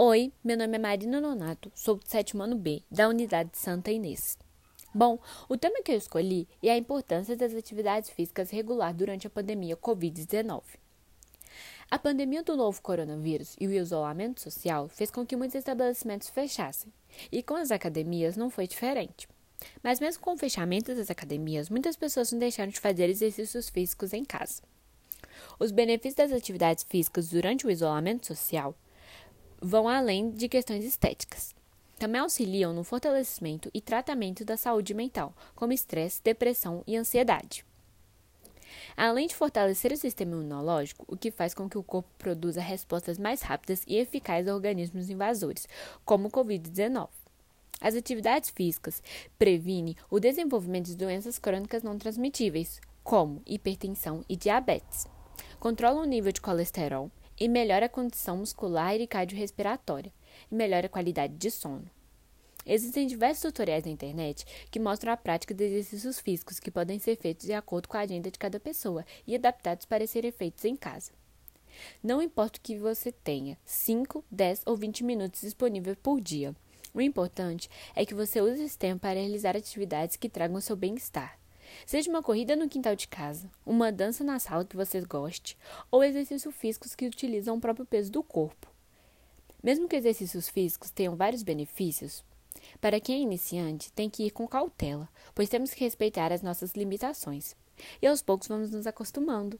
Oi, meu nome é Marina Nonato, sou do sétimo ano B, da unidade Santa Inês. Bom, o tema que eu escolhi é a importância das atividades físicas regular durante a pandemia Covid-19. A pandemia do novo coronavírus e o isolamento social fez com que muitos estabelecimentos fechassem, e com as academias não foi diferente. Mas mesmo com o fechamento das academias, muitas pessoas não deixaram de fazer exercícios físicos em casa. Os benefícios das atividades físicas durante o isolamento social vão além de questões estéticas. Também auxiliam no fortalecimento e tratamento da saúde mental, como estresse, depressão e ansiedade. Além de fortalecer o sistema imunológico, o que faz com que o corpo produza respostas mais rápidas e eficazes a organismos invasores, como o Covid-19. As atividades físicas previnem o desenvolvimento de doenças crônicas não transmitíveis, como hipertensão e diabetes. Controlam o nível de colesterol, e melhora a condição muscular e cardiorrespiratória, e melhora a qualidade de sono. Existem diversos tutoriais na internet que mostram a prática de exercícios físicos que podem ser feitos de acordo com a agenda de cada pessoa e adaptados para serem feitos em casa. Não importa o que você tenha, 5, 10 ou 20 minutos disponíveis por dia. O importante é que você use esse tempo para realizar atividades que tragam seu bem-estar. Seja uma corrida no quintal de casa, uma dança na sala que você goste, ou exercícios físicos que utilizam o próprio peso do corpo. Mesmo que exercícios físicos tenham vários benefícios, para quem é iniciante tem que ir com cautela, pois temos que respeitar as nossas limitações. E aos poucos vamos nos acostumando.